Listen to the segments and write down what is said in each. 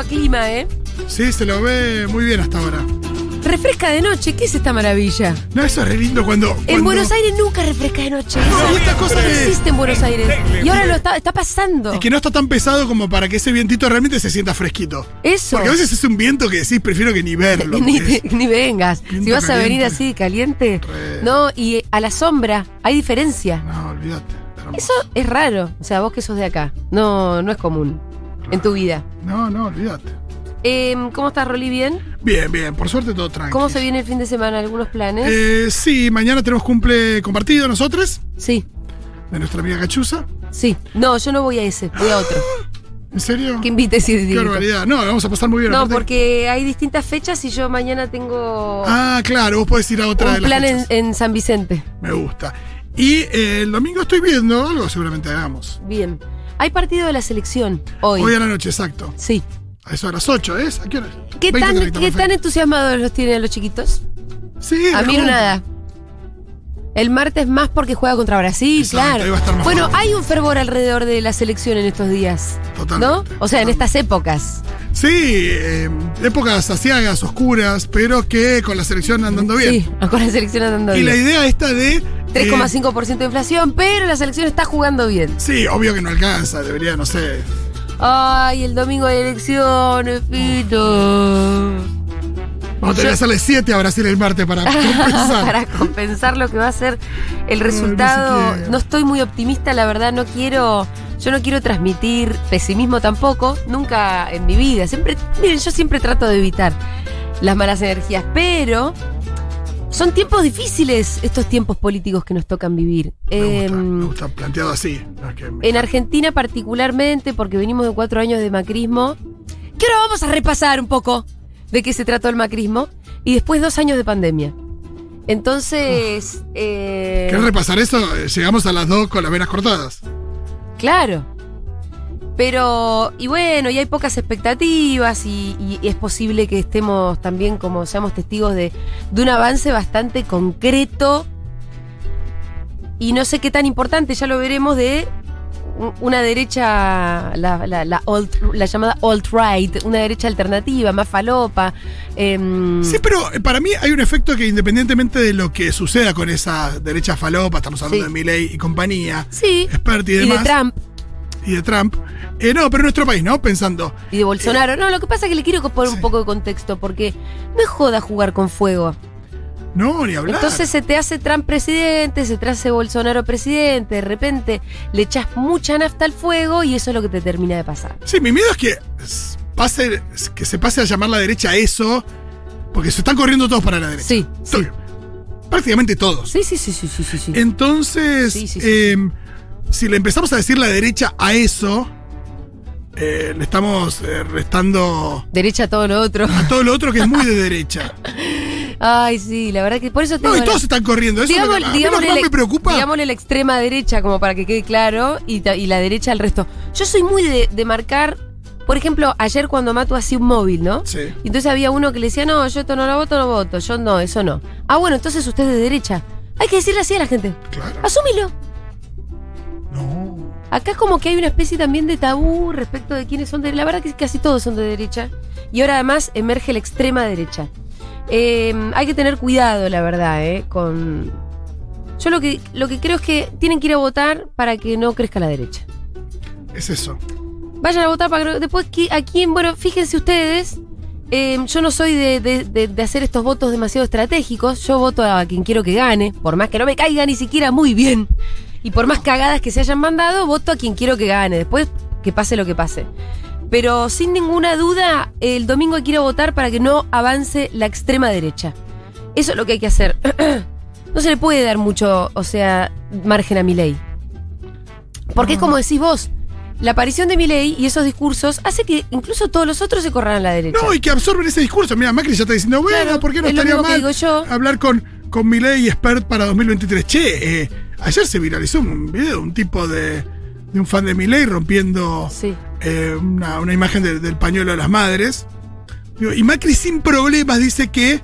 a clima, ¿eh? Sí, se lo ve muy bien hasta ahora. Refresca de noche, ¿qué es esta maravilla? No, eso es re lindo cuando. En cuando- Buenos Aires nunca refresca de noche. No, Eso y esta cosa no existe en Buenos Aires. Y ahora lo está, está pasando. Y que no está tan pesado como para que ese vientito realmente se sienta fresquito. Eso. Porque a veces es un viento que decís, prefiero que ni verlo. ni, porque es- ni vengas. Viento Si vas a venir así de caliente. Re. No, y a la sombra hay diferencia. No, olvídate. Eso es raro. O sea, vos que sos de acá. No, no es común en tu vida. No, no, olvídate. Em, ¿Cómo estás, Rolly? ¿Bien? Bien, bien, por suerte todo tranquilo. ¿Cómo se viene el fin de semana? ¿Algunos planes? Eh, sí, mañana tenemos cumple compartido nosotros, Sí, de nuestra amiga Cachuza. sí. No, yo no voy a ese, voy a otro. ¿En serio? Que invites y Qué barbaridad. No, vamos a pasar muy bien. No, aparte- porque hay distintas fechas y yo mañana tengo Ah, claro, vos podés ir a otra de un las plan en San Vicente. Me gusta. Y eh, el domingo estoy viendo algo, seguramente hagamos. Bien. Hay partido de la selección hoy. Hoy a la noche, exacto. Sí. A eso a las 8, ¿es? ¿A qué hora? ¿Qué 20, tan, 30, ¿Qué perfecto. tan entusiasmados los tienen los chiquitos? Sí, A mí ¿cómo? nada. El martes más porque juega contra Brasil, Exacto, claro. ahí va a estar más bueno, hay un fervor alrededor de la selección en estos días. Totalmente, ¿No? O sea, en estas épocas. Sí, eh, épocas asiagas, oscuras, pero que con la selección andando bien. Sí, con la selección andando y la bien. idea esta de. Eh, 3,5% de inflación, pero la selección está jugando bien. sí, obvio que no alcanza, debería, no sé. Ay, el domingo de elecciones, Pito. Vamos a tener que hacerle 7 a Brasil el martes para compensar. Para compensar lo que va a ser el no resultado. quiere. No, estoy muy optimista, la verdad, no quiero. Yo no quiero transmitir pesimismo tampoco, nunca en mi vida. Siempre, miren, yo siempre trato de evitar las malas energías, pero son tiempos difíciles estos tiempos políticos que nos tocan vivir. Me gusta, me gusta planteado así. no es que me- en Argentina particularmente, porque venimos de cuatro años de macrismo, que ahora vamos a repasar un poco de qué se trató el macrismo, y después dos años de pandemia. Entonces, eh, ¿Querés repasar eso? Eh, Llegamos a las 2 con las venas cortadas. claro. Pero, y bueno, y hay pocas expectativas y, y es posible que estemos también como seamos testigos de, de un avance bastante concreto y no sé qué tan importante, ya lo veremos, de una derecha, la, la, la, alt- la llamada alt-right, una derecha alternativa, más falopa. em, Sí, pero eh, para mí hay un efecto que independientemente de lo que suceda con esa derecha falopa, estamos hablando Sí. de Milley y compañía, sí, Expert y y de demás, Trump y de Trump. Eh, no, pero en nuestro país, ¿no? Pensando. y de Bolsonaro. No, lo que pasa es que le quiero poner Sí. un poco de contexto, porque no es joda jugar con fuego. No, ni hablar. Entonces se te hace Trump presidente, se te hace Bolsonaro presidente, de repente le echas mucha nafta al fuego y eso es lo que te termina de pasar. Sí, mi miedo es que pase, que se pase a llamar la derecha eso, porque se están corriendo todos para la derecha. Sí, Prácticamente todos. Sí, sí, sí, sí, sí, sí. Entonces, Sí, sí, sí, eh, si le empezamos a decir la derecha a eso, eh, le estamos eh, restando Derecha a todo lo otro. a todo lo otro que es muy de derecha. Ay, sí, la verdad que por eso tengo No, y la- todos están corriendo. Eso que digámosle más la- me preocupa. digámosle la extrema derecha, como para que quede claro, y, la derecha al resto. Yo soy muy de, de marcar, por ejemplo, ayer cuando Matu hacía un móvil, ¿no? Sí. Y Entonces había uno que le decía, no, yo esto no lo voto, no voto, yo no, eso no. Ah, bueno, entonces usted es de derecha. Hay que decirle así a la gente. Claro. Asúmilo. Acá es como que hay una especie también de tabú respecto de quiénes son de... La verdad que casi todos son de derecha. Y ahora además emerge la extrema derecha. Eh, hay que tener cuidado, la verdad, ¿eh? Con... Yo lo que, lo que creo es que tienen que ir a votar para que no crezca la derecha. Es eso. Vayan a votar para que después a quién, bueno, fíjense ustedes, eh, yo no soy de, de- de- de hacer estos votos demasiado estratégicos, yo voto a quien quiero que gane, por más que no me caiga ni siquiera muy bien, y por más cagadas que se hayan mandado, voto a quien quiero que gane, después que pase lo que pase. Pero sin ninguna duda, el domingo hay que ir a votar para que no avance la extrema derecha. Eso es lo que hay que hacer. no se le puede dar mucho, o sea, margen a mi ley. Porque es como decís vos, la aparición de Milei y esos discursos hace que incluso todos los otros se corran a la derecha. No, y que absorben ese discurso. Mira, Macri ya está diciendo, bueno, Claro, ¿por qué no es estaría mal hablar con, con Milei y Expert para 2023? Che, eh, ayer se viralizó un video de un tipo de, de un fan de Milei rompiendo Sí. eh, una, una imagen de- del pañuelo de las madres. Y Macri sin problemas dice que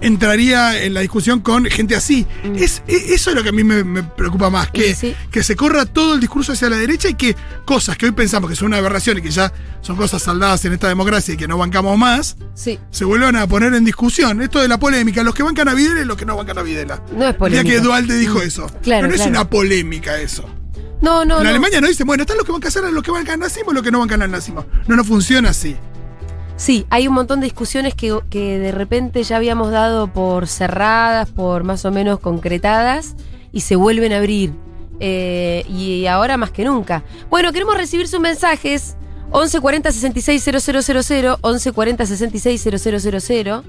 entraría en la discusión con gente así. Es, e- eso es lo que a mí me, me preocupa más, que, Mm. Sí. que se corra todo el discurso hacia la derecha y que cosas que hoy pensamos que son una aberración y que ya son cosas saldadas en esta democracia y que no bancamos más, Sí. se vuelvan a poner en discusión. Esto de la polémica, los que bancan a Videla y los que no bancan a Videla. No es polémica. que Dualde dijo eso. Claro, Pero no es una polémica eso. No, no, en no. Alemania no dicen, bueno, están los que bancan a los que bancan al nazismo y los que no bancan al nazismo. No, no funciona así. Sí, hay un montón de discusiones que, que de repente ya habíamos dado por cerradas, por más o menos concretadas, y se vuelven a abrir. Eh, y ahora más que nunca. Bueno, queremos recibir sus mensajes. 1140 66 000, 1140 66 000.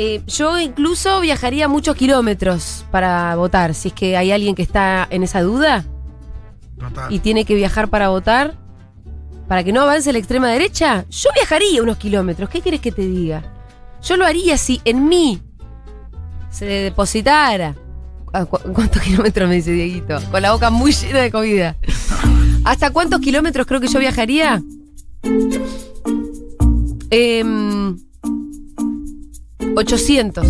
Eh, yo incluso viajaría muchos kilómetros para votar. Si es que hay alguien que está en esa duda Total. y tiene que viajar para votar, para que no avance la extrema derecha, yo viajaría unos kilómetros. ¿Qué quieres que te diga? Yo lo haría si en mí se depositara. Ah, cu- ¿Cuántos kilómetros me dice Dieguito? Con la boca muy llena de comida. ¿Hasta cuántos kilómetros creo que yo viajaría? Em, 800.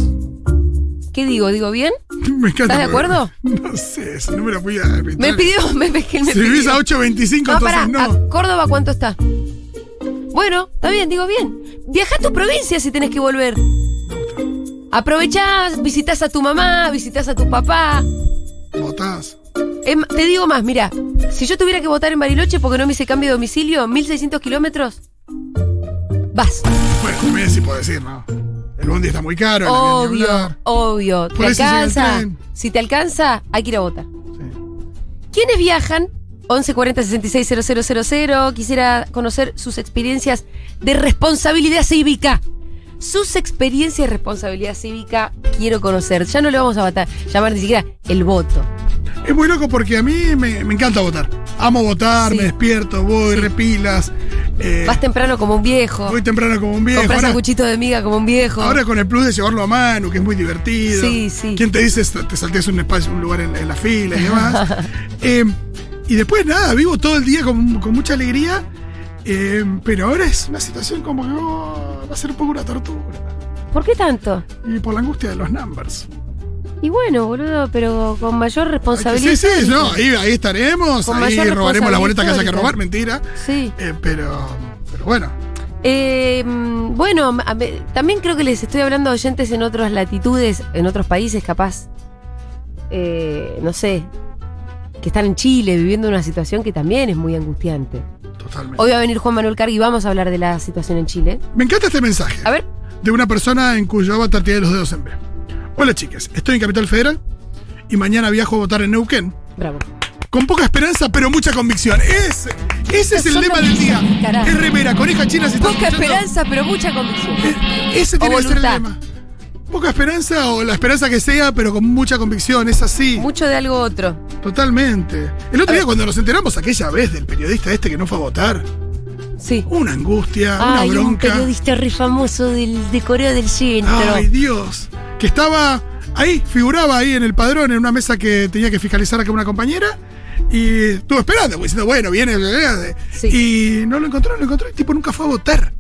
¿Qué digo? ¿Digo bien? Me encanta. ¿Estás de acuerdo? No sé, número muy Me arbitrario. pidió, me, me, que él me Si vivís pidió. a 8.25, No, pará, entonces no. ¿a Córdoba cuánto está? Bueno, está bien, digo bien. Viaja a tu provincia si tenés que volver. Aprovechás, visitas a tu mamá, visitas a tu papá. Votás. Em, te digo más, mira, si yo tuviera que votar en Bariloche porque no me hice cambio de domicilio, 1600 kilómetros, vas. Bueno, también sí puedo decir, ¿no? El bondi está muy caro. el avión ni Obvio, hablar. obvio. Por ¿Te eso sigue el alcanza? tren. Si te alcanza, hay que ir a votar. ¿Quiénes viajan? 1140 66 000. Quisiera conocer sus experiencias de responsabilidad cívica. Sus experiencias de responsabilidad cívica quiero conocer. Ya no le vamos a votar, llamar ni siquiera el voto. Es muy loco porque a mí me, me encanta votar. Amo votar, Sí. me despierto, voy, Sí. repilas. eh, Vas temprano como un viejo. voy temprano como un viejo. Compras Ahora, sanguchito de miga como un viejo. ahora con el plus de llevarlo a mano, que es muy divertido. Sí, sí. ¿Quién te dice te saltes un espacio, un lugar en, en la fila y demás? Eh, y después nada, vivo todo el día con, con mucha alegría. Eh, pero ahora es una situación como que oh, va a ser un poco una tortura. ¿Por qué tanto? Y por la angustia de los numbers. Y bueno, boludo, pero con mayor responsabilidad. Sí, sí, no, ahí, ahí estaremos, Con ahí robaremos la boleta que haya que robar, mentira. Sí. Eh, pero, pero bueno, Eh, mm, bueno, también creo que les estoy hablando a oyentes en otras latitudes, en otros países, capaz. eh, no sé. Que están en Chile viviendo una situación que también es muy angustiante. Totalmente. Hoy va a venir Juan Manuel Cargui y vamos a hablar de la situación en Chile. Me encanta este mensaje A ver. de una persona en cuyo avatar tiene los dedos en B. Hola chicas, estoy en Capital Federal y mañana viajo a votar en Neuquén. Bravo. Con poca esperanza, pero mucha convicción. Ese, ese es el lema del día. Carajo. Es remera, coneja china, si Poca esperanza, pero mucha convicción. Eh, Ese tiene O que ser el lema. Poca esperanza o la esperanza que sea, pero con mucha convicción. Es así. Mucho de algo otro. Totalmente. El otro día cuando nos enteramos aquella vez del periodista este que no fue a votar, Sí. una angustia, una Hay un bronca. periodista re famoso del, de Corea del Centro. Ay, Dios. Que estaba ahí, figuraba ahí en el padrón, en una mesa que tenía que fiscalizar acá una compañera. Y estuvo esperando, diciendo, bueno, viene. Sí. Y no lo encontró, no lo encontró. El tipo nunca fue a votar.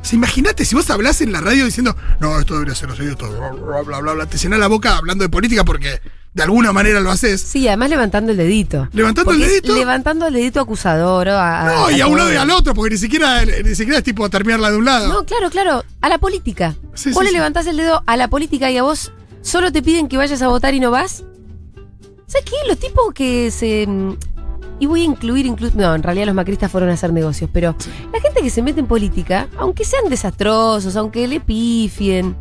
O sea, imagínate si vos hablás en la radio diciendo, no, esto debería ser así, esto, bla, bla, bla, bla. Te llenás la boca hablando de política porque de alguna manera lo haces. Sí, además levantando el dedito. Levantando el Porque dedito. Levantando el dedito acusador. A, No, y a un lado y al otro, porque ni siquiera, ni siquiera es tipo terminarla de un lado. No, claro, claro. A la política. Sí, vos sí, le sí. levantás el dedo a la política y a vos solo te piden que vayas a votar y no vas. ¿Sabes qué? Los tipos que se. Y voy a incluir incluso. No, en realidad los macristas fueron a hacer negocios, pero la gente que se mete en política, aunque sean desastrosos, aunque le pifien,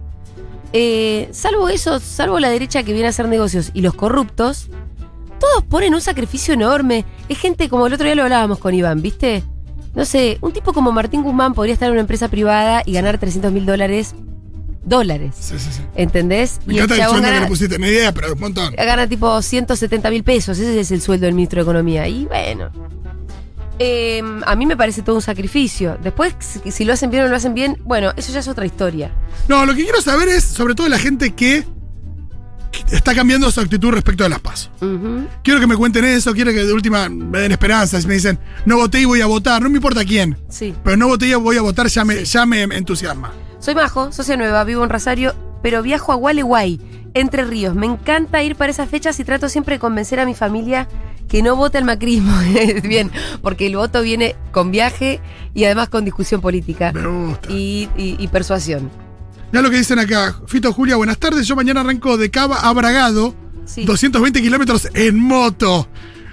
eh, salvo eso, salvo la derecha que viene a hacer negocios y los corruptos, todos ponen un sacrificio enorme. Es gente como el otro día lo hablábamos con Iván, ¿viste? No sé, un tipo como Martín Guzmán podría estar en una empresa privada y ganar 300 mil dólares. Dólares. Sí, sí, sí. ¿Entendés? Me y encanta el chabón sueldo que gana, le pusiste, ni idea, pero un montón. gana tipo 170 mil pesos. Ese es el sueldo del ministro de Economía. Y bueno. eh, a mí me parece todo un sacrificio. Después, si, lo hacen bien o no lo hacen bien, bueno, eso ya es otra historia. No, lo que quiero saber es, sobre todo, la gente que que está cambiando su actitud respecto a las pasos. Ujú. Quiero que me cuenten eso, quiero que de última me den esperanzas. Me dicen, no voté y voy a votar, no me importa quién. Sí. Pero no voté y voy a votar, ya me, ya me entusiasma. Soy Majo, socia nueva, vivo en Rosario, pero viajo a Gualeguay, Entre Ríos. Me encanta ir para esas fechas y trato siempre de convencer a mi familia que no vote al macrismo. Bien, porque el voto viene con viaje y además con discusión política Me gusta. y, y- y persuasión. Mirá lo que dicen acá. Fito Julia, buenas tardes. Yo mañana arranco de Cava a Bragado, Sí. 220 kilómetros en moto.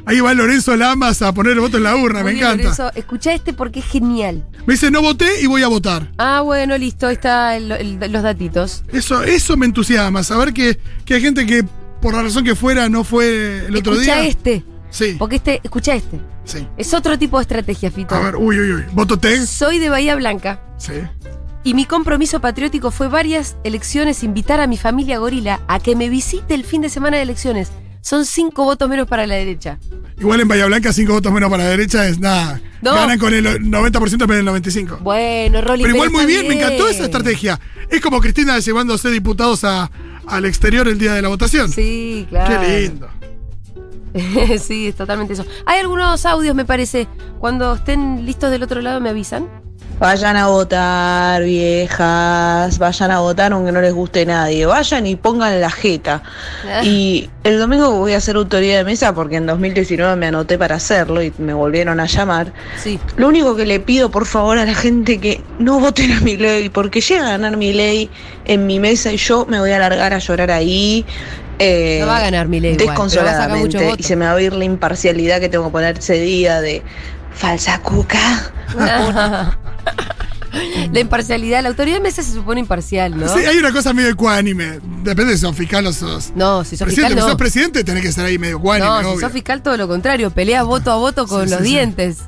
Ahí va Lorenzo Lamas a poner el voto en la urna, Muy me bien, encanta. Lorenzo. Escuchá este porque es genial. Me dice, no voté y voy a votar. Ah, bueno, listo, ahí está el- el- los datitos. Eso, eso me entusiasma, saber que, que hay gente que por la razón que fuera no fue el otro escucha día. este, Sí, porque este, escucha este. sí. Es otro tipo de estrategia, Fito. A ver, uy, uy, uy. ¿Voto TEG? Soy de Bahía Blanca Sí. Y mi compromiso patriótico fue varias elecciones invitar a mi familia gorila a que me visite el fin de semana de elecciones. Son cinco votos menos para la derecha. Igual en Bahía Blanca, cinco votos menos para la derecha es nada. No. Ganan con el 90% pero el 95%. Bueno, Rolly. Pero igual muy bien, me encantó esa estrategia. Es como Cristina llevándose diputados a, al exterior el día de la votación. Sí, claro. Qué lindo. sí, es totalmente eso. Hay algunos audios, me parece. Cuando estén listos del otro lado, me avisan. Vayan a votar, viejas, vayan a votar aunque no les guste nadie, vayan y pongan la jeta. Y el domingo voy a ser autoridad de mesa porque en 2019 me anoté para hacerlo y me volvieron a llamar. Sí. Lo único que le pido por favor a la gente que no voten a mi ley, porque llega a ganar mi ley en mi mesa y yo me voy a largar a llorar ahí. eh, No va a ganar Milei igual, pero va a sacar muchos Desconsoladamente. Y se me va a ir la imparcialidad que tengo que poner ese día de falsa cuca. la imparcialidad. La autoridad de mesa se supone imparcial, ¿no? Sí, hay una cosa medio ecuánime. Depende si sos fiscal o sos. No, si sos presidente, fiscal, si no. sos presidente tenés que estar ahí medio ecuánime, No, si obvio. sos fiscal, todo lo contrario. Peleas voto a voto con Sí, los sí, sí. dientes.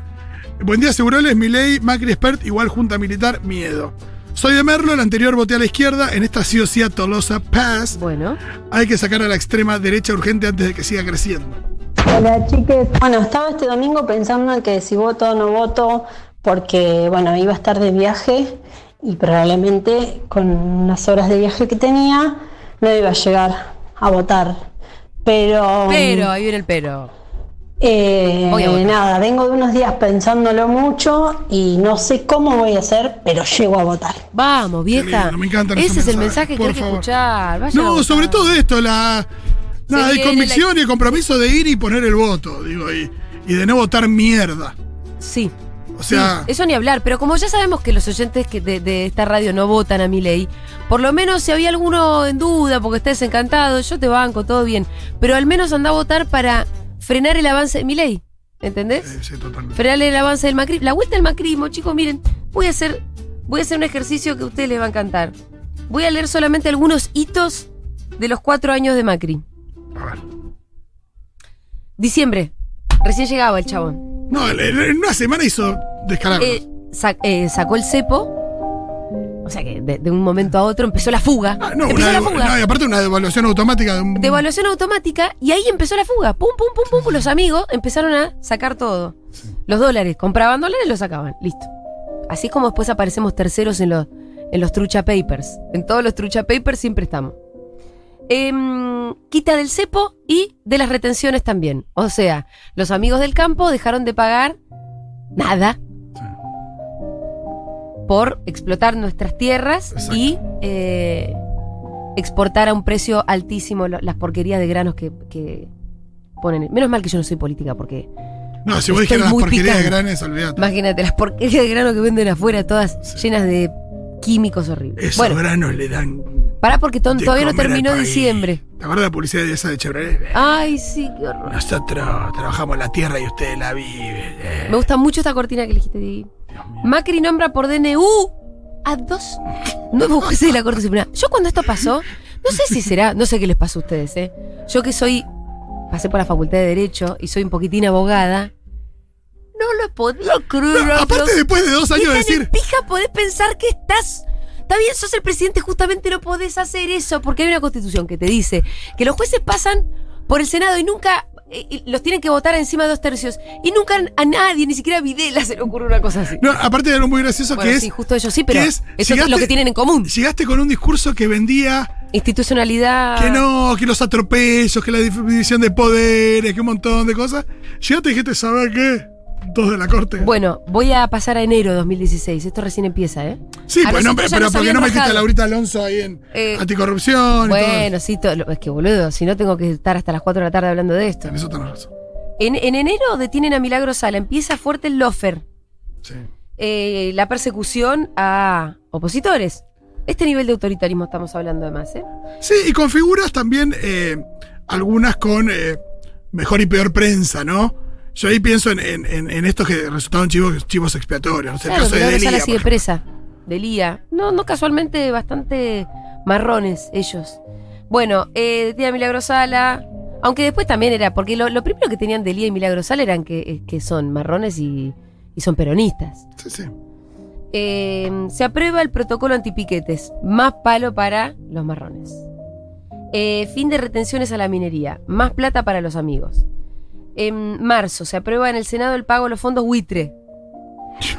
Buen día, Seguroles, Milei, Macri Expert, igual Junta Militar, miedo. Soy de Merlo, el anterior voté a la izquierda, en esta sí o sí a Tolosa Pass. Bueno. Hay que sacar a la extrema derecha urgente antes de que siga creciendo. Hola chiques. Bueno, estaba este domingo pensando en que si voto o no voto, porque bueno, iba a estar de viaje y probablemente con las horas de viaje que tenía no iba a llegar a votar. Pero, Pero, ahí viene el pero. eh, nada, vengo de unos días pensándolo mucho y no sé cómo voy a hacer, pero llego a votar. Vamos, vieja. lindo, me encantan Ese es el mensaje que hay que escuchar. Vayan No, sobre todo esto, la. Nada, de convicción y el compromiso de ir y poner el voto, digo, y, y de no votar mierda. Sí. O sea, Sí, eso ni hablar, pero como ya sabemos que los oyentes que de, de esta radio no votan a mi ley, por lo menos si había alguno en duda porque estés encantado, yo te banco, todo bien. Pero al menos anda a votar para frenar el avance de mi ley. ¿Entendés? eh, sí, totalmente. Frenar el avance del macrismo. La vuelta del macrismo, chicos, miren, voy a hacer, voy a hacer un ejercicio que a ustedes les va a encantar. Voy a leer solamente algunos hitos de los cuatro años de Macri. A ver. Diciembre. Recién llegaba el chabón. No, en- una semana hizo descalabros. Eh, eh, sacó el cepo. O sea que de, de un momento a otro empezó la fuga. Ah, no, empezó una, la fuga. no, y aparte una devaluación automática de un. Devaluación automática y ahí empezó la fuga. Pum, pum, pum, pum. Los amigos empezaron a sacar todo. Los dólares. Compraban dólares y los sacaban. Listo. Así es como después aparecemos terceros en los, en los trucha papers. En todos los trucha papers siempre estamos. Em, quita del cepo y de las retenciones también. O sea, los amigos del campo dejaron de pagar nada por explotar nuestras tierras Exacto. y eh, exportar a un precio altísimo las porquerías de granos que, que ponen. Menos mal que yo no soy política, porque No, si vos dijeras las porquerías de olvídate. imagínate las porquerías de grano que venden afuera, todas llenas de químicos horribles. Esos bueno, granos le dan. Pará porque todavía no terminó diciembre. ¿Te acuerdas de la publicidad de esa de Chevrolet? Ay, sí, qué horror. Nosotros trabajamos la tierra y ustedes la viven. eh. Me gusta mucho esta cortina que elegiste. Macri nombra por DNU a dos nuevos jueces de la Corte Suprema. Yo cuando esto pasó, no sé si será, no sé qué les pasa a ustedes, ¿eh? Yo que soy, pasé por la Facultad de Derecho y soy un poquitín abogada, no lo podía creer. No, aparte, después de dos ¿Qué años de decir. pija podés pensar que estás... Está bien, sos el presidente, justamente no podés hacer eso, porque hay una constitución que te dice que los jueces pasan por el Senado y nunca eh, y los tienen que votar encima de dos tercios. Y nunca a nadie, ni siquiera a Videla, se le ocurre una cosa así. No, aparte de algo muy gracioso Bueno, que sí, es. justo ellos sí, pero que eso es- es lo que tienen en común. Llegaste con un discurso que vendía Institucionalidad. que no, que los atropellos, que la división de poderes, que un montón de cosas. Llegaste y dijiste, ¿sabes qué? Todos de la corte. Bueno, voy a pasar a enero de 2016. Esto recién empieza, ¿eh? sí, a pues no, pero nos ¿por qué habían no metiste a rajado. Laurita Alonso ahí en Eh, anticorrupción y Bueno, sí, todo es que boludo, si no tengo que estar hasta las 4 de la tarde hablando de esto. En eso tenés razón. En, en enero detienen a Milagro Sala, empieza fuerte el lofer, Sí. eh, la persecución a opositores. Este nivel de autoritarismo estamos hablando además, ¿eh? Sí, y con figuras también, eh, algunas con eh, mejor y peor prensa, ¿no? Yo ahí pienso en, en- en- en estos que resultaron chivos, chivos expiatorios. No sé, el Claro, caso de Delia, Sala sigue presa, Delía. No, no casualmente bastante marrones ellos. Bueno, eh, detienen a Milagro Sala, aunque después también era, porque lo, lo primero que tenían Delía y Milagro Sala eran que, eh, que son marrones y, y son peronistas. Sí, sí. Eh, se aprueba el protocolo antipiquetes. Más palo para los marrones. Eh, fin de retenciones a la minería. Más plata para los amigos. En marzo se aprueba en el Senado el pago de los fondos buitre. Dios.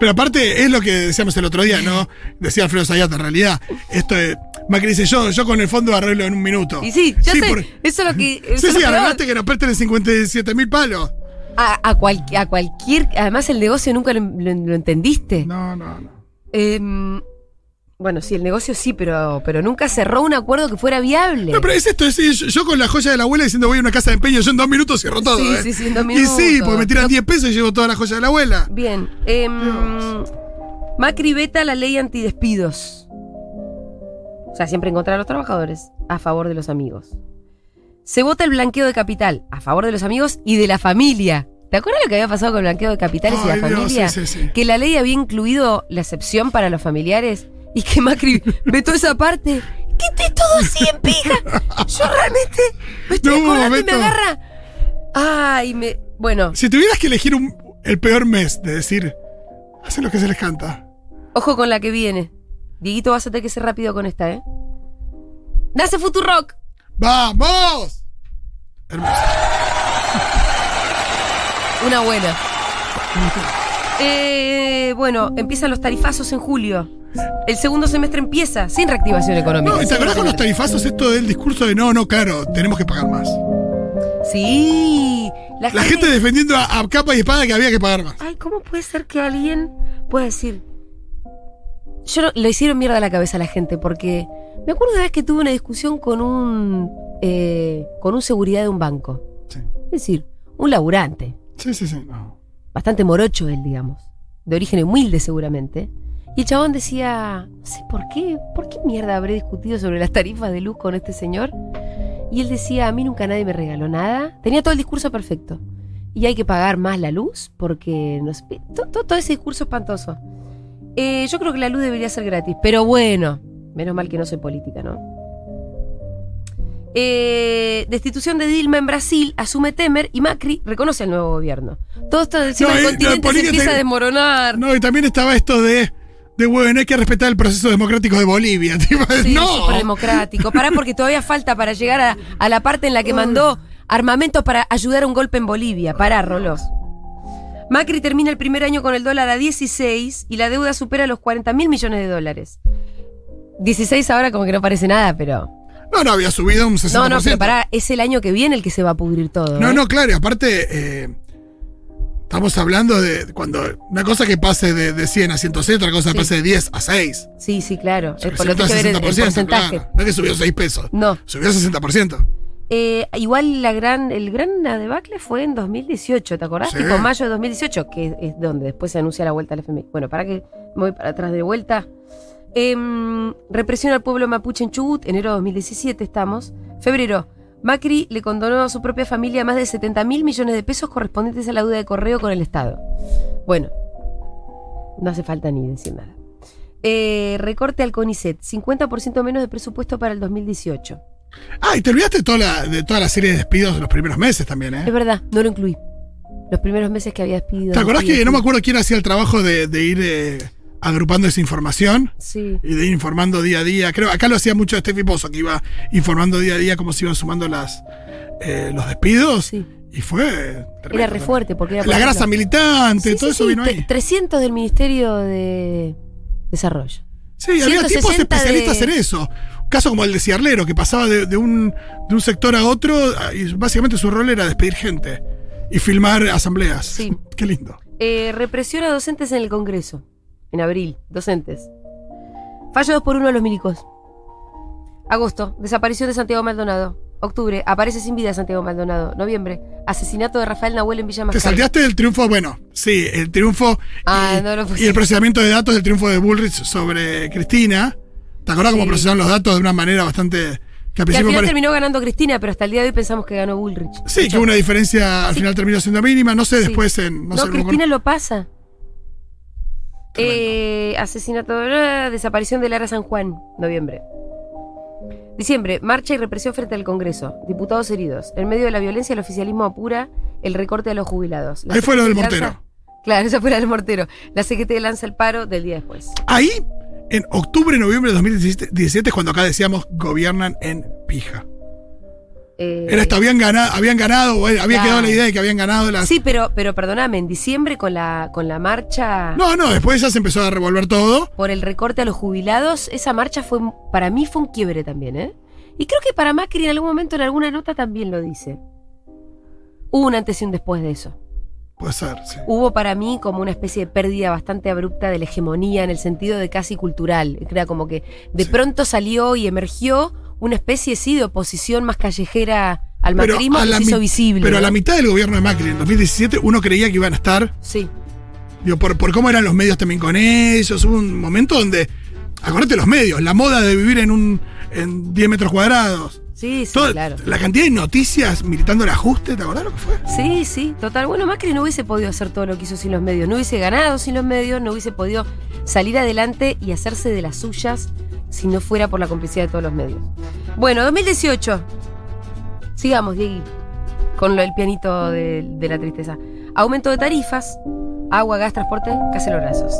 Pero aparte, es lo que decíamos el otro día, ¿no? Decía Alfredo Sayata, en realidad, esto de. Macri dice, yo, yo con el fondo arreglo en un minuto. Y sí, ya sé, por- eso es lo que. eso Sí, es lo sí, arreglaste que nos presten 57 mil palos. A, a cual- a cualquier. Además, el negocio nunca lo, lo- lo entendiste. No, no, no. Em, bueno, sí, el negocio sí, pero, pero nunca cerró un acuerdo que fuera viable. No, pero es esto, es, yo, yo con la joya de la abuela diciendo voy a una casa de empeño, yo en dos minutos cierro todo. Sí, ¿eh? sí, sí, en dos Y sí, minutos. porque me tiran No- 10 pesos y llevo toda la joya de la abuela. Bien. em, Macri veta la ley antidespidos. O sea, siempre en contra de los trabajadores, a favor de los amigos. Se vota el blanqueo de capital, a favor de los amigos y de la familia. ¿Te acuerdas lo que había pasado con el blanqueo de capitales y la Dios, familia? sí, sí, sí. Que la ley había incluido la excepción para los familiares y que Macri vetó esa parte. ¿Qué te todo así en pija? Yo realmente me estoy No, acordando y me agarra. Ay, me. Bueno, Si tuvieras que elegir un- el peor mes de decir, hacen lo que se les canta. Ojo con la que viene. Dieguito, vas a tener que ser rápido con esta, ¿eh? ¡Nace Futurock! ¡Vamos! Hermoso. Una buena. Eh, bueno, empiezan los tarifazos en julio. El segundo semestre empieza sin reactivación económica. No, ¿y ¿Te acordás con los tarifazos esto del discurso de no, no, claro, tenemos que pagar más? Sí. La, La gente defendiendo a, a capa y espada que había que pagar más. Ay, ¿cómo puede ser que alguien pueda decir... Yo no- le hicieron mierda a la cabeza a la gente porque me acuerdo de vez que tuve una discusión con un eh, con un seguridad de un banco. Sí, Es decir, un laburante. sí, sí. sí, no. Bastante morocho él, digamos, de origen humilde seguramente. Y el chabón decía, no sé por qué, ¿por qué mierda habré discutido sobre las tarifas de luz con este señor? Y él decía, a mí nunca nadie me regaló nada. Tenía todo el discurso perfecto. Y hay que pagar más la luz porque no sé, to- to- todo, ese discurso espantoso. Eh, yo creo que la luz debería ser gratis, pero bueno, menos mal que no soy política, ¿no? Eh, destitución de Dilma en Brasil, asume Temer y Macri reconoce al nuevo gobierno. Todo esto encima No, del continente se empieza te- a desmoronar. No, y también estaba esto de, de bueno, hay que respetar el proceso democrático de Bolivia. tipo, Sí, no. democrático. Pará porque todavía falta para llegar a, a la parte en la que mandó armamento para ayudar a un golpe en Bolivia. Pará, Rolos. Macri termina el primer año con el dólar a 16 y la deuda supera los 40 mil millones de dólares. 16 ahora como que no parece nada, pero... No, no, había subido un 60%. No, no, pero pará, es el año que viene el que se va a pudrir todo. No, ¿eh? no, claro, y aparte, eh, estamos hablando de cuando una cosa que pase de, de 100 a 106, otra cosa que Sí. pase de 10 a 6. Sí, sí, claro. Es Subió por lo que ver el, el 60%, porcentaje. claro. No es que subió 6 pesos. No. Subió 60%. Eh, igual la gran, el gran debacle fue en 2018, ¿te acordás? Sí. Tipo mayo de 2018, que es donde después se anuncia la vuelta al FMI. Bueno, para que me voy para atrás de vuelta. Em, represión al pueblo mapuche en Chubut, enero de 2017 estamos. Febrero, Macri le condonó a su propia familia más de 70 mil millones de pesos correspondientes a la deuda de correo con el Estado. Bueno, no hace falta ni decir nada. Eh, recorte al CONICET, 50% menos de presupuesto para el 2018. Ah, y te olvidaste de toda la, de toda la serie de despidos de los primeros meses también, ¿eh? Es verdad, no lo incluí. Los primeros meses que había despedido. ¿Te acordás despido, que no me acuerdo quién hacía el trabajo de, de ir eh, agrupando esa información? Sí. Y de ir informando día a día. Creo acá lo hacía mucho Steffi Pozo, que iba informando día a día cómo se iban sumando las, eh, los despidos. Sí. Y fue. Era re fuerte porque era. La ejemplo- grasa militante, Sí, todo eso vino ahí. 300 del Ministerio de Desarrollo. Sí, había tipos 160 especialistas de- en eso. Un caso como el de Ciarlero, que pasaba de, de un, de un sector a otro, ah, y básicamente su rol era despedir gente. Y filmar asambleas. Sí. Qué lindo. Eh, represión a docentes en el Congreso. En abril, docentes. Fallo 2 por 1 a los milicos. Agosto, desaparición de Santiago Maldonado. Octubre, aparece sin vida Santiago Maldonado. Noviembre, asesinato de Rafael Nahuel en Villa Te Mascardi. salteaste del triunfo, bueno, sí, el triunfo Ah, y, no lo puse. y el procesamiento de datos del triunfo de Bullrich sobre Cristina. ¿Te acordás cómo procesaron los datos de una manera bastante... Que al Que al final pare- terminó ganando Cristina, pero hasta el día de hoy pensamos que ganó Bullrich. Sí, que una diferencia al Sí. final terminó siendo mínima. No sé Sí. después en... No, No, sé, Cristina lo pasa. Eh, asesinato, eh, desaparición de Lara San Juan, noviembre. Diciembre, marcha y represión frente al Congreso. Diputados heridos. En medio de la violencia, el oficialismo apura el recorte a los jubilados. La Ahí fue lo del mortero. lanza- Claro, esa fue la del mortero. La CGT lanza el paro del día después. Ahí, en octubre, noviembre de 2017 17, es cuando acá decíamos gobiernan en pija. Eh, Era esto, habían ganado, habían ganado, o había Claro. quedado la idea de que habían ganado las. Sí, pero, pero perdóname, en diciembre con la, con la marcha No, no, después ya se empezó a revolver todo. por el recorte a los jubilados, esa marcha fue, para mí fue un quiebre también, ¿eh? Y creo que para Macri en algún momento en alguna nota también lo dice. Hubo un antes y un después de eso. Puede ser, sí. Hubo para mí como una especie de pérdida bastante abrupta de la hegemonía en el sentido de casi cultural. Era como que de Sí. pronto salió y emergió una especie, sí, de oposición más callejera al macrismo que se hizo visible. Pero a la mitad del gobierno de Macri, en 2017, uno creía que iban a estar, Sí, digo, por, por cómo eran los medios también con ellos. Hubo un momento donde, acordate los medios, la moda de vivir en un en 10 metros cuadrados. sí, sí, claro. La cantidad de noticias militando el ajuste, ¿te acordás lo que fue? Sí, sí, total. Bueno, Macri no hubiese podido hacer todo lo que hizo sin los medios. No hubiese ganado sin los medios, no hubiese podido salir adelante y hacerse de las suyas si no fuera por la complicidad de todos los medios. Bueno, 2018. Sigamos, Diegui, con lo del pianito de, de la tristeza. Aumento de tarifas, agua, gas, transporte, cacerolazos.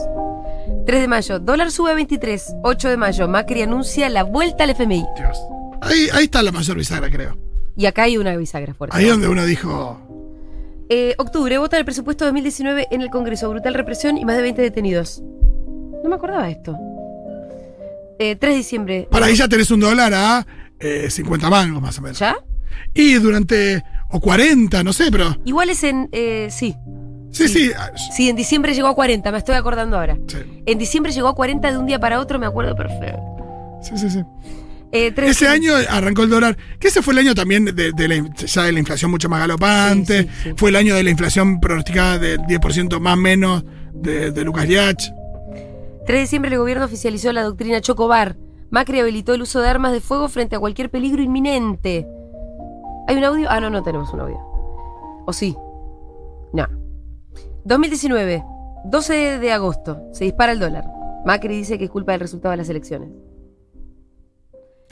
3 de mayo, dólar sube a 23. 8 de mayo, Macri anuncia la vuelta al FMI. Dios. Ahí, ahí está la mayor bisagra, creo. Y acá hay una bisagra fuerte. Ahí donde uno dijo, Eh, octubre, vota el presupuesto 2019 en el Congreso. Brutal represión y más de 20 detenidos. No me acordaba de esto. Eh, 3 de diciembre. para ahí ya tenés un dólar a eh, 50 mangos más o menos. ¿Ya? Y durante, o 40, no sé, pero... Igual es en. eh, sí. Sí, Sí. sí. en diciembre llegó a 40, me estoy acordando ahora. sí. En diciembre llegó a 40 de un día para otro, me acuerdo perfecto. Sí, sí, sí. Eh, 3 de Ese año arrancó el dólar, que ese fue el año también de, de la, ya de la inflación mucho más galopante, Sí, sí, sí. fue el año de la inflación pronosticada del 10% más menos de, de Lucas Liach. 3 de diciembre el gobierno oficializó la doctrina Chocobar. Macri habilitó el uso de armas de fuego frente a cualquier peligro inminente. ¿Hay un audio? Ah, no, no tenemos un audio. ¿O sí? No. 2019, 12 de agosto, se dispara el dólar. Macri dice que es culpa del resultado de las elecciones.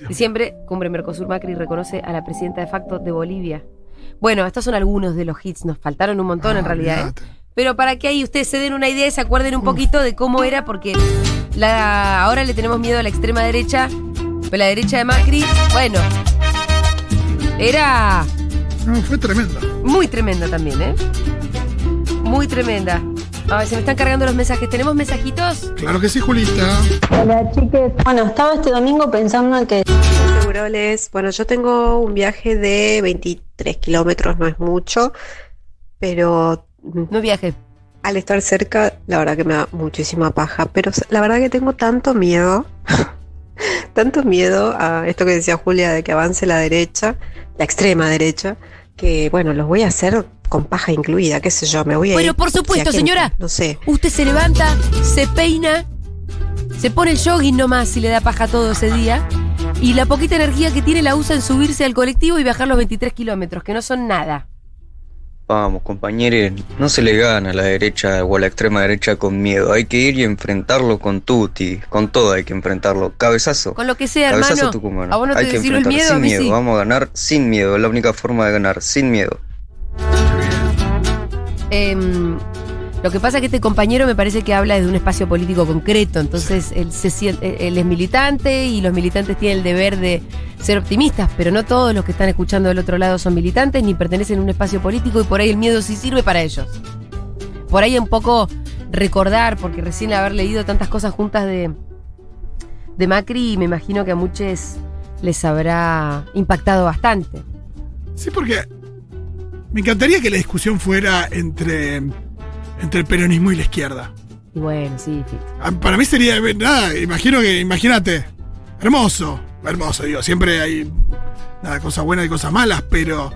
Diciembre, cumbre Mercosur Macri reconoce a la presidenta de facto de Bolivia. Bueno, estos son algunos de los hits, nos faltaron un montón en realidad. ¿eh? Pero para que ahí ustedes se den una idea y se acuerden un poquito de cómo era, porque la, ahora le tenemos miedo a la extrema derecha, pero la derecha de Macri, bueno, era No, fue tremendo. muy tremenda también, ¿eh? Muy tremenda. A ver, se me están cargando los mensajes. ¿Tenemos mensajitos? Claro que sí, Julita. Hola chiques. Bueno, estaba este domingo pensando en que Seguroles. Bueno, yo tengo un viaje de 23 kilómetros, no es mucho, pero mm, No viaje. al estar cerca, la verdad que me da muchísima paja. Pero la verdad que tengo tanto miedo, tanto miedo a esto que decía Julia de que avance la derecha, la extrema derecha, que bueno, los voy a hacer con paja incluida, qué sé yo, me voy a Bueno, ir por supuesto, señora. No sé. Usted se levanta, se peina, se pone el jogging nomás y le da paja todo ese día. Y la poquita energía que tiene la usa en subirse al colectivo y bajar los 23 kilómetros, que no son nada. Vamos, compañeros, no se le gana a la derecha o a la extrema derecha con miedo. Hay que ir y enfrentarlo con tutti, con todo hay que enfrentarlo. Cabezazo. Con lo que sea, Cabezazo hermano. Tucumano. A vos no te hay que sirve el enfrentar miedo, a sin miedo. sí. Vamos a ganar sin miedo. Es la única forma de ganar, sin miedo. Em, lo que pasa es que este compañero me parece que habla de un espacio político concreto, entonces él, se él es militante y los militantes tienen el deber de ser optimistas, pero no todos los que están escuchando del otro lado son militantes ni pertenecen a un espacio político y por ahí el miedo sí sirve para ellos. Por ahí un poco recordar, porque recién haber leído tantas cosas juntas de, de Macri, me imagino que a muchos les habrá impactado bastante. Sí, porque Me encantaría que la discusión fuera entre, entre el peronismo y la izquierda. Y bueno, sí, Fito. Ah, Para mí sería, nada, imagino que, imagínate, hermoso, hermoso, digo, siempre hay nada, cosas buenas y cosas malas, pero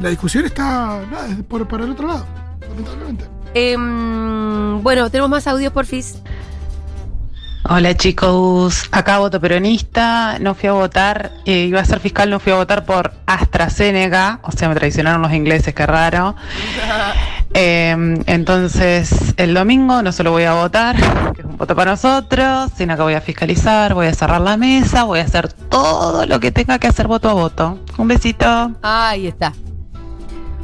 la discusión está nada, es por, para el otro lado, lamentablemente. Em, bueno, tenemos más audios, porfis. Hola chicos, acá voto peronista, no fui a votar, eh, iba a ser fiscal, no fui a votar por AstraZeneca, o sea, me traicionaron los ingleses, qué raro. Eh, entonces, el domingo no solo voy a votar, que es un voto para nosotros, sino que voy a fiscalizar, voy a cerrar la mesa, voy a hacer todo lo que tenga que hacer voto a voto. Un besito. Ahí está.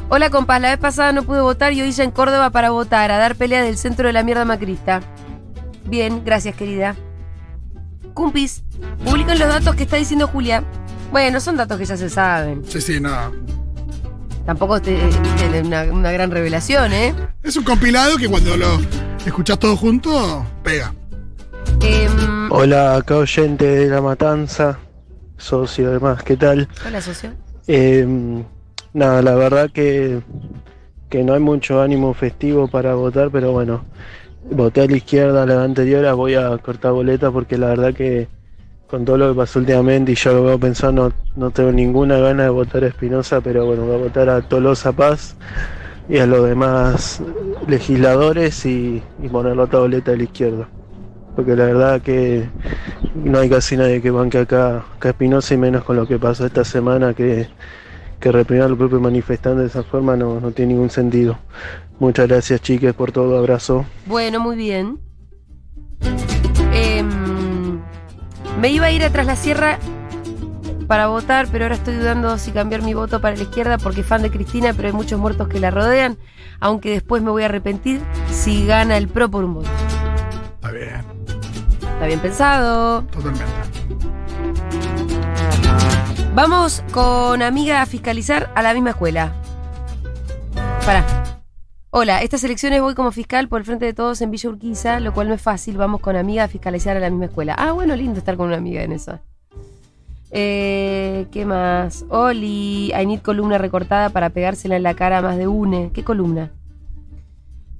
Hola, compas. La vez pasada no pude votar y hoy ya en Córdoba para votar, a dar pelea del centro de la mierda macrista. Bien, gracias, querida. Cumpis, publican los datos que está diciendo Julia. Bueno, son datos que ya se saben. Sí, sí, no. Tampoco te, te- una, una gran revelación, ¿eh? Es un compilado que cuando lo escuchás todo junto, pega. Em, Hola, acá oyente de La Matanza, socio además, ¿qué tal? hola, socio. Eh, nada, la verdad que, que no hay mucho ánimo festivo para votar, pero bueno, voté a la izquierda la anterior, voy a cortar boleta porque la verdad que con todo lo que pasó últimamente y ya lo veo pensando, no tengo ninguna gana de votar a Espinosa, pero bueno, voy a votar a Tolosa Paz y a los demás legisladores y, y poner la otra boleta a la izquierda. Porque la verdad que no hay casi nadie que banque acá a Espinosa y menos con lo que pasó esta semana que, que reprimir a los propios manifestantes de esa forma no, no tiene ningún sentido. Muchas gracias chiques por todo, abrazo. Bueno, muy bien. Em, me iba a ir atrás la sierra para votar, pero ahora estoy dudando si cambiar mi voto para la izquierda porque fan de Cristina, pero hay muchos muertos que la rodean, aunque después me voy a arrepentir si gana el PRO por un voto. Está bien, Está bien pensado. totalmente. Vamos con amiga a fiscalizar a la misma escuela. Pará. Hola, estas elecciones voy como fiscal por el frente de todos en Villa Urquiza, lo cual no es fácil. Vamos con amiga a fiscalizar a la misma escuela. Ah, bueno, lindo estar con una amiga en eso. Eh, ¿Qué más? Oli, I need columna recortada para pegársela en la cara a más de une. ¿Qué columna?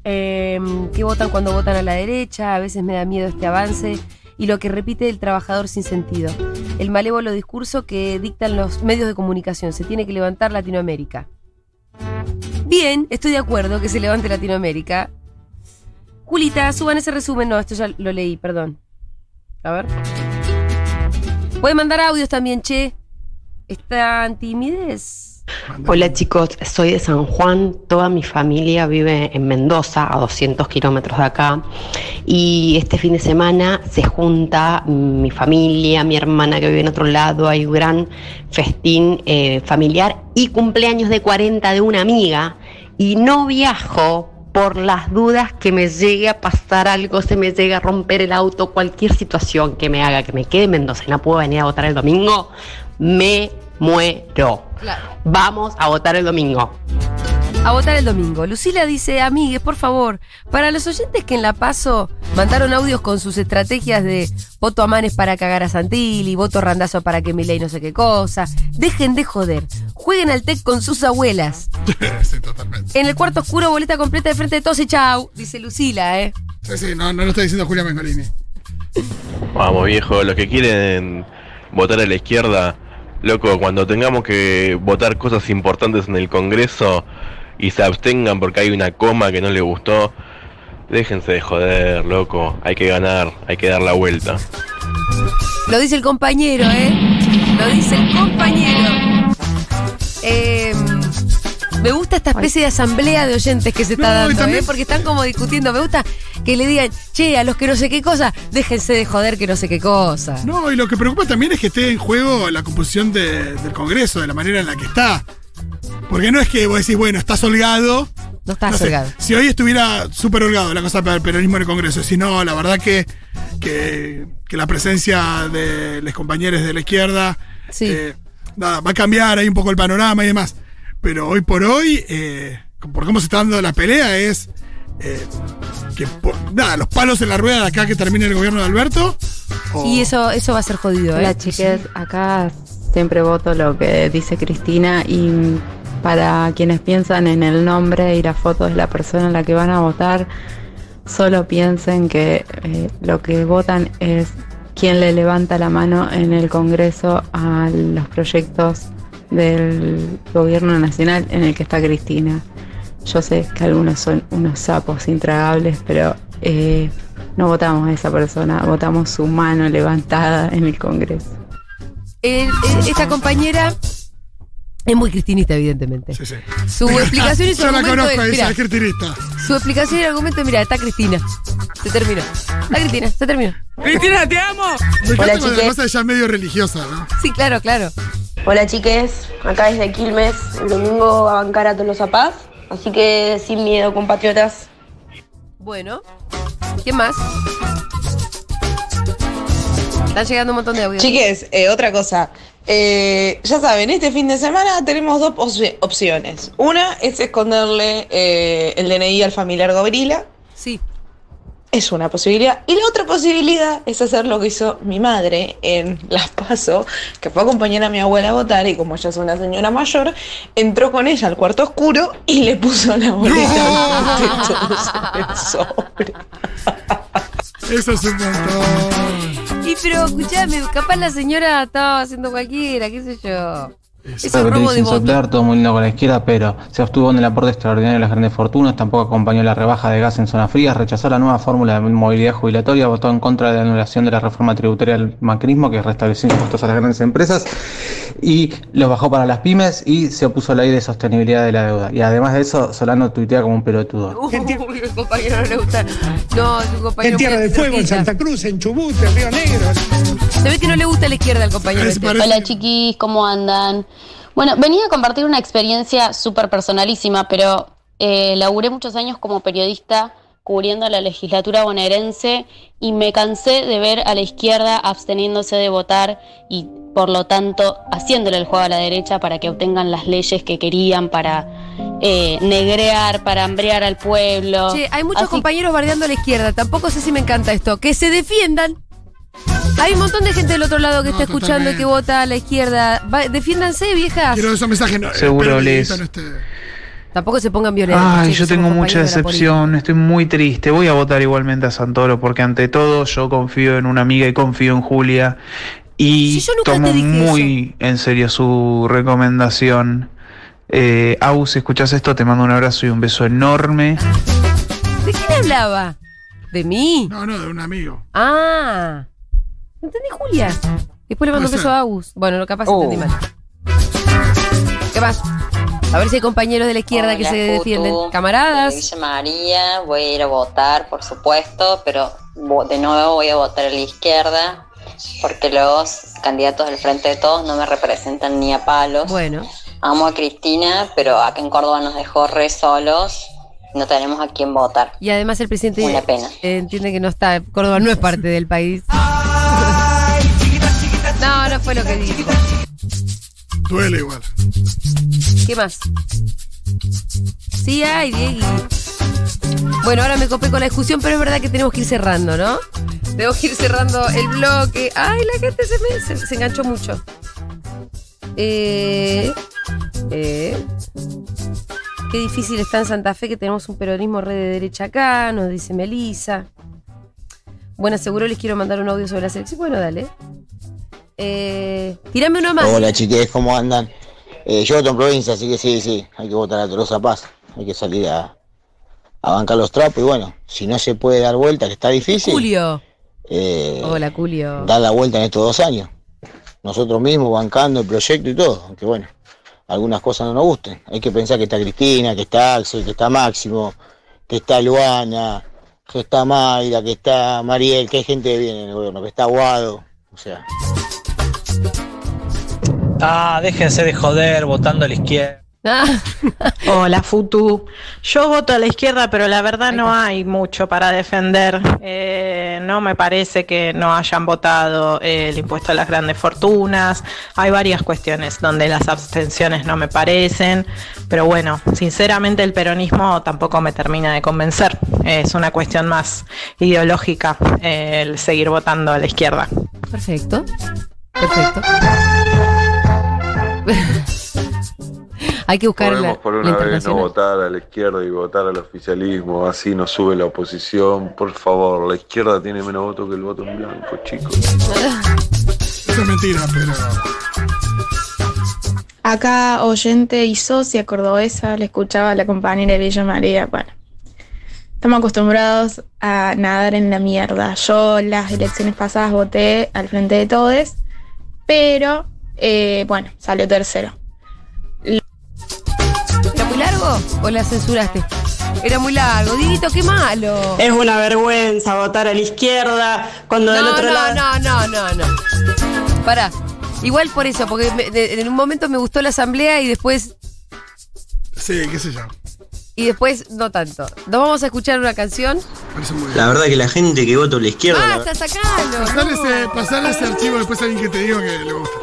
Eh, ¿Qué votan cuando votan a la derecha? A veces me da miedo este avance y lo que repite el trabajador sin sentido. El malévolo discurso que dictan los medios de comunicación. Se tiene que levantar Latinoamérica. Bien, estoy de acuerdo que se levante Latinoamérica. Julita, suban ese resumen. No, esto ya lo leí, perdón. A ver. Pueden mandar audios también, che. ¿Están timides? Hola chicos, soy de San Juan, toda mi familia vive en Mendoza, a 200 kilómetros de acá, y este fin de semana se junta mi familia, mi hermana que vive en otro lado, hay un gran festín eh, familiar y cumpleaños de 40 de una amiga, y no viajo por las dudas que me llegue a pasar algo, se me llegue a romper el auto, cualquier situación que me haga que me quede en Mendoza y no puedo venir a votar el domingo, me muero. Claro. Vamos a votar el domingo. A votar el domingo. Lucila dice, amigues, por favor, para los oyentes que en La Paso mandaron audios con sus estrategias de voto a Manes para cagar a Santilli, voto randazo para que Milei no sé qué cosa, dejen de joder. Jueguen al TEC con sus abuelas. sí, totalmente. En el cuarto oscuro, boleta completa de frente de todos y chau, dice Lucila, ¿eh? Sí, sí, no, no lo está diciendo Julia Mengolini. Vamos viejo, los que quieren votar a la izquierda, loco, cuando tengamos que votar cosas importantes en el Congreso y se abstengan porque hay una coma que no les gustó, déjense de joder, loco, hay que ganar, hay que dar la vuelta. Lo dice el compañero, ¿eh? Lo dice el compañero. Eh, me gusta esta especie de asamblea de oyentes que se está No, dando, también- ¿eh? Porque están como discutiendo. Me gusta que le digan, che, a los que no sé qué cosa, déjense de joder que no sé qué cosa. No, y lo que preocupa también es que esté en juego la composición de- del Congreso, de la manera en la que está. Porque no es que vos decís, bueno, estás holgado. No estás No sé, holgado. Si hoy estuviera súper holgado la cosa para el peronismo en el Congreso, si no, la verdad que, que, que la presencia de los compañeros de la izquierda Sí. eh, nada, va a cambiar ahí un poco el panorama y demás. Pero hoy por hoy, eh, por cómo se está dando la pelea, es eh, que por- nada, los palos en la rueda de acá que termine el gobierno de Alberto. o- Y eso, eso va a ser jodido, ¿eh? Hola chiques, acá siempre voto lo que dice Cristina y para quienes piensan en el nombre y la foto de la persona en la que van a votar, solo piensen que eh, lo que votan es quien le levanta la mano en el Congreso a los proyectos del gobierno nacional en el que está Cristina. Yo sé que algunos son unos sapos intragables, pero eh, no votamos a esa persona, votamos su mano levantada en el Congreso. El- el- esta compañera es muy cristinista, evidentemente. Sí, sí. Su explicación y su Yo la argumento conozco, es, esa mira, es cristinista. su explicación y argumento, mira, está Cristina. Se terminó. Está Cristina, se terminó. Cristina, te amo. Me encanta Hola, cuando la chiques. cosa es ya medio religiosa, ¿no? Sí, claro, claro. Hola chiques, acá desde Quilmes, el domingo a bancar a Tolosa Paz, así que sin miedo compatriotas. Bueno, ¿qué más? Están llegando un montón de audios. Chiques, eh, otra cosa. Eh, ya saben, este fin de semana tenemos dos opci- opciones. Una es esconderle eh, el DNI al familiar Gabriela. Sí. Es una posibilidad. Y la otra posibilidad es hacer lo que hizo mi madre en Las Paso, que fue a acompañar a mi abuela a votar y como ella es una señora mayor, entró con ella al cuarto oscuro y le puso la boleta todos en el sobre. Eso es un montón. Y pero escuchame, capaz la señora estaba haciendo cualquiera, qué sé yo. Es Pero robo de sin voto. soplar, todo muy lindo con la izquierda, pero se abstuvo en el aporte extraordinario de las grandes fortunas, tampoco acompañó la rebaja de gas en zonas frías, rechazó la nueva fórmula de movilidad jubilatoria, votó en contra de la anulación de la reforma tributaria del macrismo que restableció impuestos a las grandes empresas y los bajó para las pymes y se opuso a la ley de sostenibilidad de la deuda. Y además de eso, Solano tuitea como un pelotudo. Uy, el compañero no le gusta. No, es un compañero. En Tierra del Fuego, en. Santa Cruz, en Chubut, en Río Negro. Se ve que no le gusta a la izquierda al compañero. este. Hola chiquis, ¿cómo andan? Bueno, venía a compartir una experiencia súper personalísima, pero eh, laburé muchos años como periodista cubriendo la legislatura bonaerense y me cansé de ver a la izquierda absteniéndose de votar y por lo tanto haciéndole el juego a la derecha para que obtengan las leyes que querían, para eh, negrear, para hambrear al pueblo. Che, hay muchos Así compañeros bardeando a la izquierda. Tampoco sé si me encanta esto. Que se defiendan. Hay un montón de gente del otro lado que está escuchando y que vota a la izquierda. Va- defiéndanse, viejas. Quiero esos mensajes. No, Seguro les- esté- Tampoco se pongan violentos. Ay, yo tengo mucha de decepción, estoy muy triste. Voy a votar igualmente a Santoro porque ante todo yo confío en una amiga y confío en Julia. Y yo nunca tomo te dije muy en serio su recomendación. Eh, Au, si escuchas esto, te mando un abrazo y un beso enorme. ¿De quién hablaba? ¿De mí? No, no, de un amigo. Ah. ¿Entendí, Julia? Después le mando un beso a Agus. Bueno, lo capaz Oh. entendí mal. ¿Qué más? A ver si hay compañeros de la izquierda que se defienden. De Camaradas. Villa María, voy a ir a votar, por supuesto, pero de nuevo voy a votar a la izquierda, porque los candidatos del Frente de Todos no me representan ni a palos. Bueno. Amo a Cristina, pero acá en Córdoba nos dejó re solos, no tenemos a quién votar. Y además el presidente Una pena. entiende que no está, Córdoba no es parte del país. No, no fue lo que dijo. Duele igual. ¿Qué más? Sí hay, Diegui. Bueno, ahora me copé con la discusión, pero es verdad que tenemos que ir cerrando, ¿no? Tenemos que ir cerrando el bloque. Ay, la gente se, me, se, se enganchó mucho. Eh, eh, qué difícil está en Santa Fe que tenemos un peronismo red de derecha acá, nos dice Melisa. Bueno, seguro les quiero mandar un audio sobre la selección. Bueno, dale. Eh, tirame uno más. Hola chiques, ¿cómo andan? Eh, yo voto en provincia, así que sí, sí, hay que votar a Tolosa Paz, hay que salir a, a bancar los trapos y bueno, si no se puede dar vuelta, que está difícil, Julio. eh, Hola, Julio. dar la vuelta en estos dos años. Nosotros mismos bancando el proyecto y todo, aunque bueno, algunas cosas no nos gusten. Hay que pensar que está Cristina, que está Axel, que está Máximo, que está Luana, que está Mayra, que está Mariel, que hay gente bien en el gobierno, que está Aguado, o sea... Ah, déjense de joder votando a la izquierda. Hola, Futu. Yo voto a la izquierda, pero la verdad no hay mucho para defender. Eh, no me parece que no hayan votado eh, el impuesto a las grandes fortunas. Hay varias cuestiones donde las abstenciones no me parecen. Pero bueno, sinceramente el peronismo tampoco me termina de convencer. Es una cuestión más ideológica eh, el seguir votando a la izquierda. Perfecto. Perfecto. Hay que buscar Podemos la, por la una vez no votar a la izquierda y votar al oficialismo, así no sube la oposición. Por favor, la izquierda tiene menos votos que el voto en blanco, chicos. Eso es mentira, pero. Acá, oyente y socia cordobesa, le escuchaba a la compañera de Villa María. Bueno, estamos acostumbrados a nadar en la mierda. Yo las elecciones pasadas voté al frente de todos, pero eh, bueno, salió tercero. ¿Era muy largo o la censuraste? Era muy largo. Diguito, qué malo. Es una vergüenza votar a la izquierda cuando del no, otro no, lado. no, no, no, no. Pará. Igual por eso, porque me- de- en un momento me gustó la asamblea y después Sí, qué sé yo. y después no tanto. Nos vamos a escuchar una canción. Parece muy bien. La verdad que la gente que vota a la izquierda. la- Basta, sacalo. Pasale no. ese, pasale ese archivo después a alguien que te diga que le gusta.